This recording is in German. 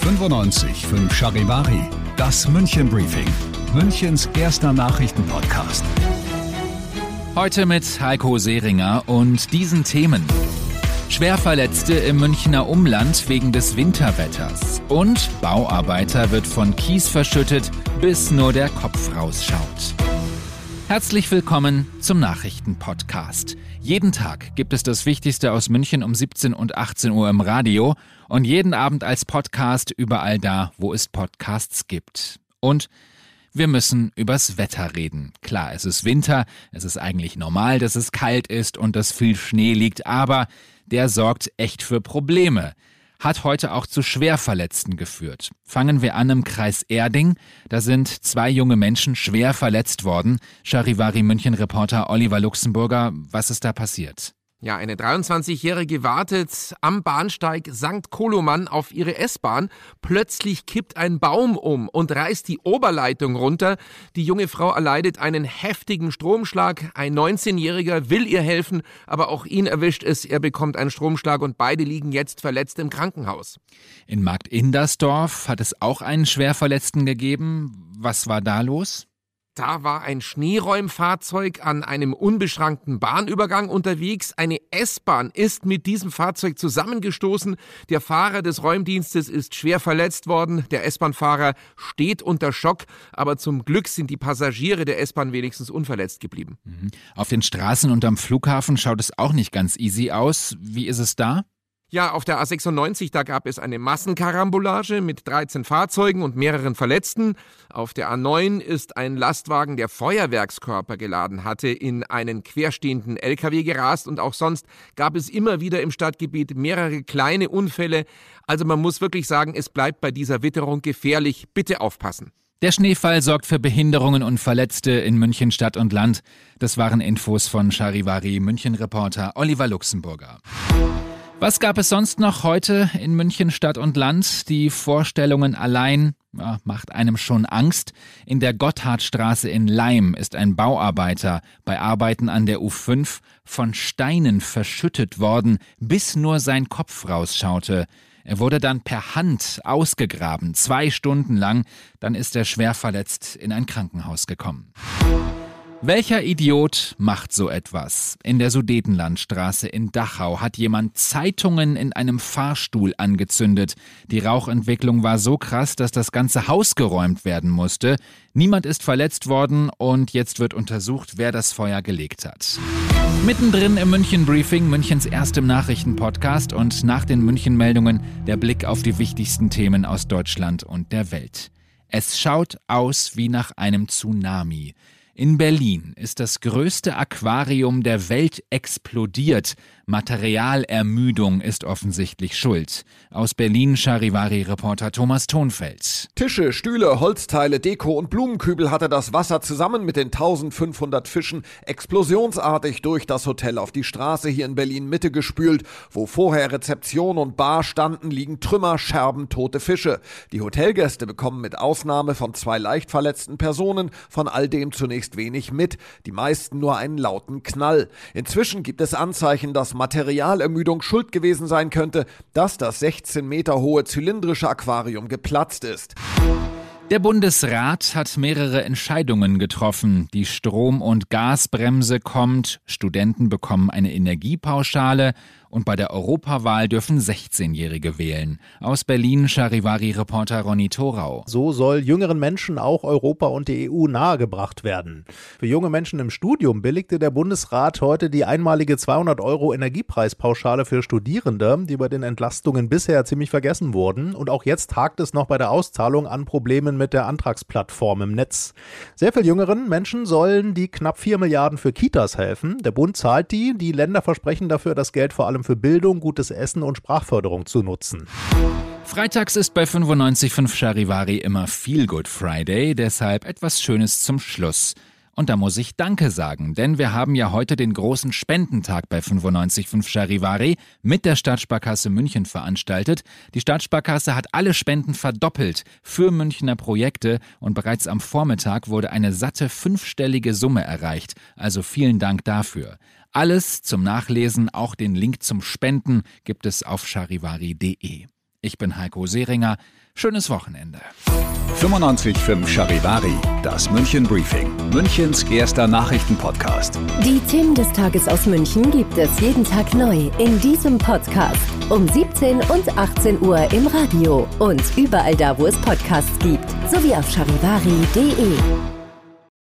95 5 Charivari, das München Briefing, Münchens erster Nachrichtenpodcast. Heute mit Heiko Seringer und diesen Themen. Schwerverletzte im Münchner Umland wegen des Winterwetters. Und Bauarbeiter wird von Kies verschüttet, bis nur der Kopf rausschaut. Herzlich willkommen zum Nachrichtenpodcast. Jeden Tag gibt es das Wichtigste aus München um 17 und 18 Uhr im Radio und jeden Abend als Podcast überall da, wo es Podcasts gibt. Und wir müssen übers Wetter reden. Klar, es ist Winter, es ist eigentlich normal, dass es kalt ist und dass viel Schnee liegt, aber der sorgt echt für Probleme. Hat heute auch zu Schwerverletzten geführt. Fangen wir an im Kreis Erding. Da sind zwei junge Menschen schwer verletzt worden. Charivari München Reporter Oliver Luxemburger, was ist da passiert? Ja, eine 23-Jährige wartet am Bahnsteig St. Koloman auf ihre S-Bahn. Plötzlich kippt ein Baum um und reißt die Oberleitung runter. Die junge Frau erleidet einen heftigen Stromschlag. Ein 19-Jähriger will ihr helfen, aber auch ihn erwischt es. Er bekommt einen Stromschlag und beide liegen jetzt verletzt im Krankenhaus. In Markt Indersdorf hat es auch einen Schwerverletzten gegeben. Was war da los? Da war ein Schneeräumfahrzeug an einem unbeschrankten Bahnübergang unterwegs. Eine S-Bahn ist mit diesem Fahrzeug zusammengestoßen. Der Fahrer des Räumdienstes ist schwer verletzt worden. Der S-Bahn-Fahrer steht unter Schock. Aber zum Glück sind die Passagiere der S-Bahn wenigstens unverletzt geblieben. Mhm. Auf den Straßen und am Flughafen schaut es auch nicht ganz easy aus. Wie ist es da? Ja, auf der A96, da gab es eine Massenkarambolage mit 13 Fahrzeugen und mehreren Verletzten. Auf der A9 ist ein Lastwagen, der Feuerwerkskörper geladen hatte, in einen querstehenden LKW gerast und auch sonst gab es immer wieder im Stadtgebiet mehrere kleine Unfälle. Also man muss wirklich sagen, es bleibt bei dieser Witterung gefährlich. Bitte aufpassen. Der Schneefall sorgt für Behinderungen und Verletzte in München Stadt und Land. Das waren Infos von Charivari München-Reporter Oliver Luxemburger. Was gab es sonst noch heute in München Stadt und Land? Die Vorstellungen allein ja, macht einem schon Angst. In der Gotthardstraße in Leim ist ein Bauarbeiter bei Arbeiten an der U5 von Steinen verschüttet worden, bis nur sein Kopf rausschaute. Er wurde dann per Hand ausgegraben, zwei Stunden lang, dann ist er schwer verletzt in ein Krankenhaus gekommen. Welcher Idiot macht so etwas? In der Sudetenlandstraße in Dachau hat jemand Zeitungen in einem Fahrstuhl angezündet. Die Rauchentwicklung war so krass, dass das ganze Haus geräumt werden musste. Niemand ist verletzt worden und jetzt wird untersucht, wer das Feuer gelegt hat. Mittendrin im München Briefing, Münchens erstem Nachrichtenpodcast und nach den München Meldungen der Blick auf die wichtigsten Themen aus Deutschland und der Welt. Es schaut aus wie nach einem Tsunami. In Berlin ist das größte Aquarium der Welt explodiert. Materialermüdung ist offensichtlich schuld. Aus Berlin Charivari-Reporter Thomas Thonfeld. Tische, Stühle, Holzteile, Deko und Blumenkübel hatte das Wasser zusammen mit den 1500 Fischen explosionsartig durch das Hotel auf die Straße hier in Berlin Mitte gespült. Wo vorher Rezeption und Bar standen, liegen Trümmer, Scherben, tote Fische. Die Hotelgäste bekommen mit Ausnahme von zwei leicht verletzten Personen von all dem zunächst wenig mit. Die meisten nur einen lauten Knall. Inzwischen gibt es Anzeichen, dass Materialermüdung schuld gewesen sein könnte, dass das 16 Meter hohe zylindrische Aquarium geplatzt ist. Der Bundesrat hat mehrere Entscheidungen getroffen. Die Strom- und Gasbremse kommt, Studenten bekommen eine Energiepauschale und bei der Europawahl dürfen 16-Jährige wählen. Aus Berlin Charivari-Reporter Ronny Thorau. So soll jüngeren Menschen auch Europa und die EU nahegebracht werden. Für junge Menschen im Studium billigte der Bundesrat heute die einmalige 200 Euro Energiepreispauschale für Studierende, die bei den Entlastungen bisher ziemlich vergessen wurden. Und auch jetzt hakt es noch bei der Auszahlung an Problemen mit der Antragsplattform im Netz. Sehr viel jüngeren Menschen sollen die knapp 4 Milliarden für Kitas helfen. Der Bund zahlt die, die Länder versprechen dafür das Geld vor allem allem für Bildung, gutes Essen und Sprachförderung zu nutzen. Freitags ist bei 95.5 Charivari immer Feel Good Friday, deshalb etwas Schönes zum Schluss. Und da muss ich Danke sagen, denn wir haben ja heute den großen Spendentag bei 95.5 Charivari mit der Stadtsparkasse München veranstaltet. Die Stadtsparkasse hat alle Spenden verdoppelt für Münchner Projekte und bereits am Vormittag wurde eine satte fünfstellige Summe erreicht. Also vielen Dank dafür. Alles zum Nachlesen, auch den Link zum Spenden gibt es auf charivari.de. Ich bin Heiko Seringer. Schönes Wochenende. 95.5 Charivari, das München Briefing, Münchens erster Nachrichtenpodcast. Die Themen des Tages aus München gibt es jeden Tag neu in diesem Podcast. Um 17 und 18 Uhr im Radio und überall da, wo es Podcasts gibt, sowie auf charivari.de.